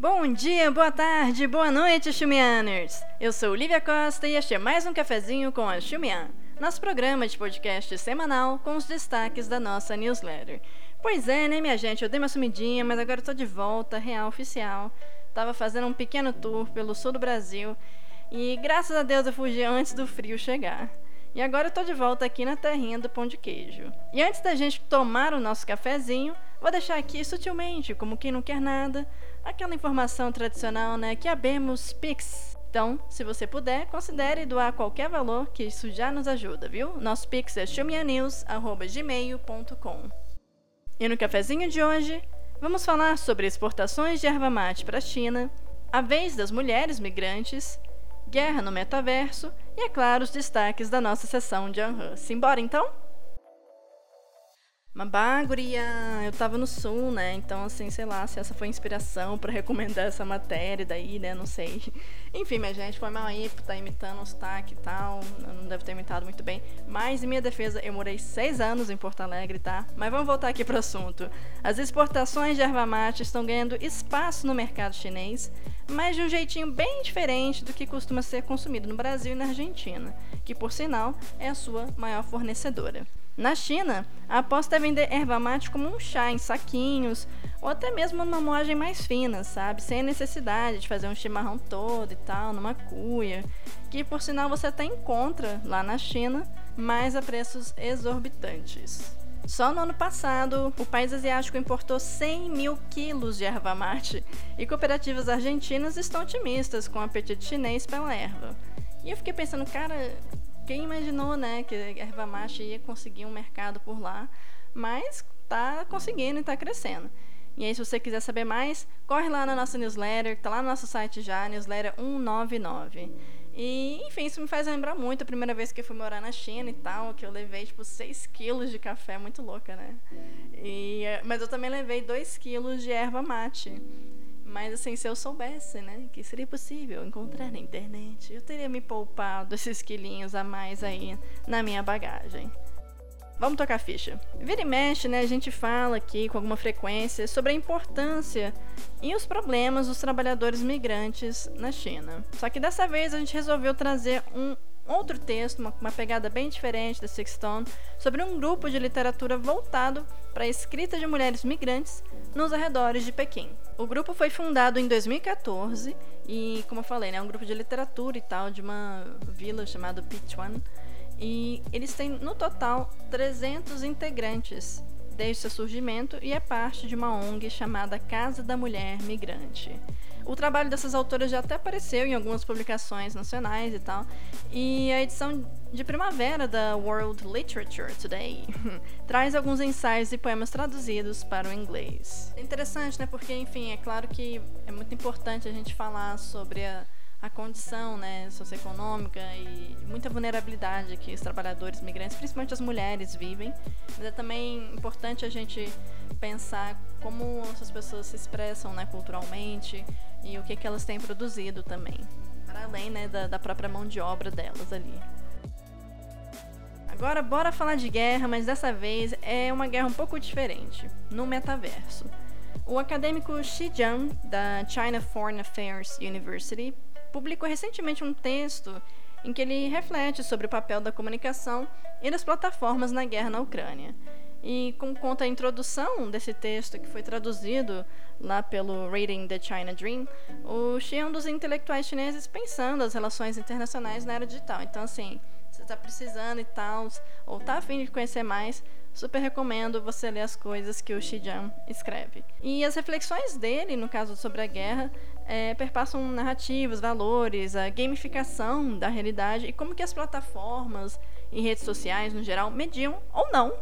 Bom dia, boa tarde, boa noite, Xumianers! Eu sou Lívia Costa e este é mais um cafezinho com a Xumian, nosso programa de podcast semanal com os destaques da nossa newsletter. Pois é, né, minha gente? Eu dei uma sumidinha, mas agora estou de volta, real, oficial. Tava fazendo um pequeno tour pelo sul do Brasil e graças a Deus eu fugi antes do frio chegar. E agora eu tô de volta aqui na terrinha do pão de queijo. E antes da gente tomar o nosso cafezinho, vou deixar aqui sutilmente, como quem não quer nada, aquela informação tradicional, né, que abemos Pix. Então, se você puder, considere doar qualquer valor, que isso já nos ajuda, viu? Nosso Pix é chumianews.gmail.com E no cafezinho de hoje, vamos falar sobre exportações de erva mate para a China, a vez das mulheres migrantes, guerra no metaverso e, é claro, os destaques da nossa sessão de Anhan. Simbora então? Mabá, guria, eu tava no sul, né? Então, assim, sei lá se essa foi inspiração para recomendar essa matéria daí, né? Não sei. Enfim, minha gente, foi mal aí por tá imitando um sotaque e tal. Eu não deve ter imitado muito bem. Mas, em minha defesa, eu morei seis anos em Porto Alegre, tá? Mas vamos voltar aqui pro assunto. As exportações de erva mate estão ganhando espaço no mercado chinês, mas de um jeitinho bem diferente do que costuma ser consumido no Brasil e na Argentina, que, por sinal, é a sua maior fornecedora. Na China, a aposta é vender erva mate como um chá em saquinhos, ou até mesmo numa moagem mais fina, sabe? Sem a necessidade de fazer um chimarrão todo e tal, numa cuia, que por sinal você até encontra lá na China, mas a preços exorbitantes. Só no ano passado, o país asiático importou 100 mil quilos de erva mate e cooperativas argentinas estão otimistas com o apetite chinês pela erva. E eu fiquei pensando, cara, quem imaginou, né, que a erva mate ia conseguir um mercado por lá, mas tá conseguindo e tá crescendo. E aí, se você quiser saber mais, corre lá na nossa newsletter, tá lá no nosso site já, newsletter 199. E, enfim, isso me faz lembrar muito a primeira vez que eu fui morar na China e tal, que eu levei, tipo, 6 quilos de café, muito louca, né? E, mas eu também levei 2 quilos de erva mate. Mas assim, se eu soubesse, né, que seria possível encontrar na internet, eu teria me poupado esses quilinhos a mais aí na minha bagagem. Vamos tocar ficha. Vira e mexe, né? A gente fala aqui com alguma frequência sobre a importância e os problemas dos trabalhadores migrantes na China. Só que dessa vez a gente resolveu trazer um outro texto, uma, uma pegada bem diferente da Sixtone, sobre um grupo de literatura voltado para a escrita de mulheres migrantes nos arredores de Pequim. O grupo foi fundado em 2014 e, como eu falei, né, é um grupo de literatura e tal, de uma vila chamada Pichuan. E eles têm, no total, 300 integrantes desde seu surgimento e é parte de uma ONG chamada Casa da Mulher Migrante. O trabalho dessas autoras já até apareceu em algumas publicações nacionais e tal. E a edição de primavera da World Literature Today traz alguns ensaios e poemas traduzidos para o inglês. É interessante, né? Porque, enfim, é claro que é muito importante a gente falar sobre a a condição né, socioeconômica e muita vulnerabilidade que os trabalhadores migrantes, principalmente as mulheres, vivem. Mas é também importante a gente pensar como essas pessoas se expressam né, culturalmente e o que, que elas têm produzido também, para além né, da, da própria mão de obra delas ali. Agora, bora falar de guerra, mas dessa vez é uma guerra um pouco diferente, no metaverso. O acadêmico Xi Jiang, da China Foreign Affairs University, publicou recentemente um texto em que ele reflete sobre o papel da comunicação e das plataformas na guerra na Ucrânia. E como conta a introdução desse texto, que foi traduzido lá pelo Reading the China Dream, o Xi é um dos intelectuais chineses pensando as relações internacionais na era digital. Então, assim, você está precisando e tal, ou está afim de conhecer mais, super recomendo você ler as coisas que o Xi Jiang escreve. E as reflexões dele, no caso sobre a guerra, é, perpassam narrativas, valores, a gamificação da realidade e como que as plataformas e redes sociais, no geral, mediam ou não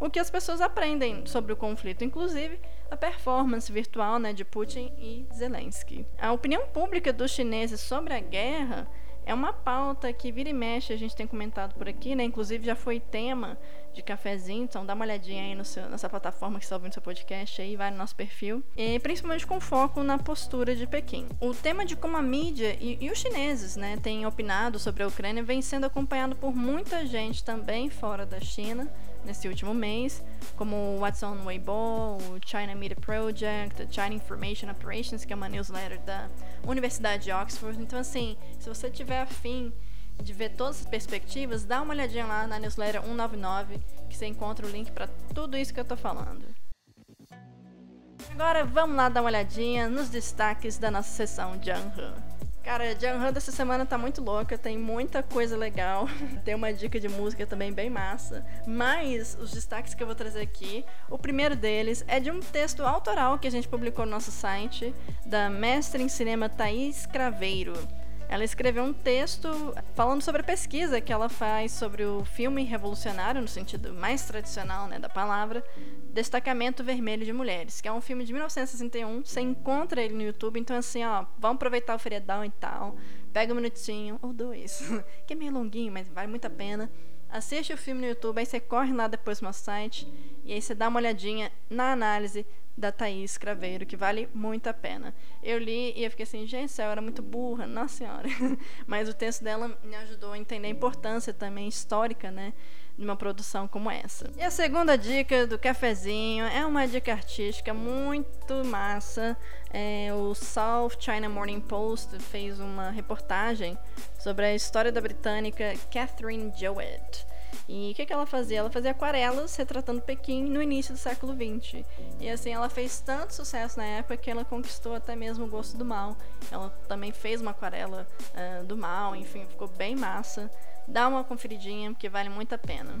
o que as pessoas aprendem sobre o conflito, inclusive a performance virtual né, de Putin e Zelensky. A opinião pública dos chineses sobre a guerra é uma pauta que vira e mexe, a gente tem comentado por aqui, né? Inclusive já foi tema de cafezinho, então dá uma olhadinha aí seu, nessa plataforma que está ouvindo seu podcast aí, vai no nosso perfil. E principalmente com foco na postura de Pequim. O tema de como a mídia e, e os chineses, né, têm opinado sobre a Ucrânia vem sendo acompanhado por muita gente também fora da China nesse último mês, como o What's on Weibo, o China Media Project, o China Information Operations, que é uma newsletter da Universidade de Oxford. Então, assim, se você tiver afim de ver todas as perspectivas, dá uma olhadinha lá na newsletter 199, que você encontra o link para tudo isso que eu tô falando. Agora vamos lá dar uma olhadinha nos destaques da nossa sessão Janhan. Cara, Janhan dessa semana tá muito louca, tem muita coisa legal. tem uma dica de música também bem massa. Mas os destaques que eu vou trazer aqui, o primeiro deles é de um texto autoral que a gente publicou no nosso site, da mestre em cinema Thaís Craveiro. Ela escreveu um texto falando sobre a pesquisa que ela faz sobre o filme revolucionário, no sentido mais tradicional né, da palavra, Destacamento Vermelho de Mulheres, que é um filme de 1961. Você encontra ele no YouTube, então assim, ó, vamos aproveitar o feriadão e tal. Pega um minutinho, ou dois, que é meio longuinho, mas vale muito a pena. Assiste o filme no YouTube, aí você corre lá depois no nosso site e aí você dá uma olhadinha na análise da Thaís Craveiro, que vale muito a pena. Eu li e eu fiquei assim, gente, ela era muito burra, nossa senhora. Mas o texto dela me ajudou a entender a importância também histórica, né? De uma produção como essa. E a segunda dica do cafezinho é uma dica artística muito massa. É, o South China Morning Post fez uma reportagem sobre a história da britânica Catherine Jowett. E o que, que ela fazia? Ela fazia aquarelas retratando Pequim no início do século XX. E assim, ela fez tanto sucesso na época que ela conquistou até mesmo o gosto do mal. Ela também fez uma aquarela uh, do mal, enfim, ficou bem massa. Dá uma conferidinha, porque vale muito a pena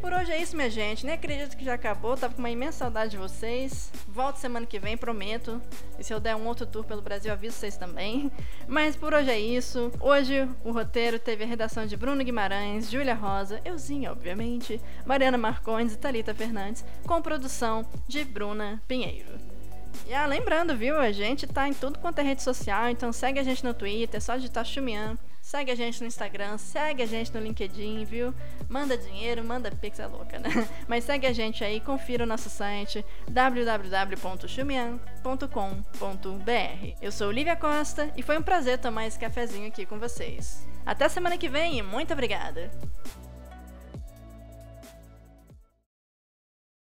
por hoje é isso, minha gente. Nem acredito que já acabou. Tava com uma imensa saudade de vocês. Volto semana que vem, prometo. E se eu der um outro tour pelo Brasil, aviso vocês também. Mas por hoje é isso. Hoje o roteiro teve a redação de Bruno Guimarães, Júlia Rosa, euzinha, obviamente, Mariana Marcondes e Thalita Fernandes, com produção de Bruna Pinheiro. E ah, lembrando, viu? A gente tá em tudo quanto é rede social, então segue a gente no Twitter, é só digitar Xumian. Segue a gente no Instagram, segue a gente no LinkedIn, viu? Manda dinheiro, manda pix, é louca, né? Mas segue a gente aí, confira o nosso site www.chumian.com.br. Eu sou Olivia Costa e foi um prazer tomar esse cafezinho aqui com vocês. Até semana que vem e muito obrigada!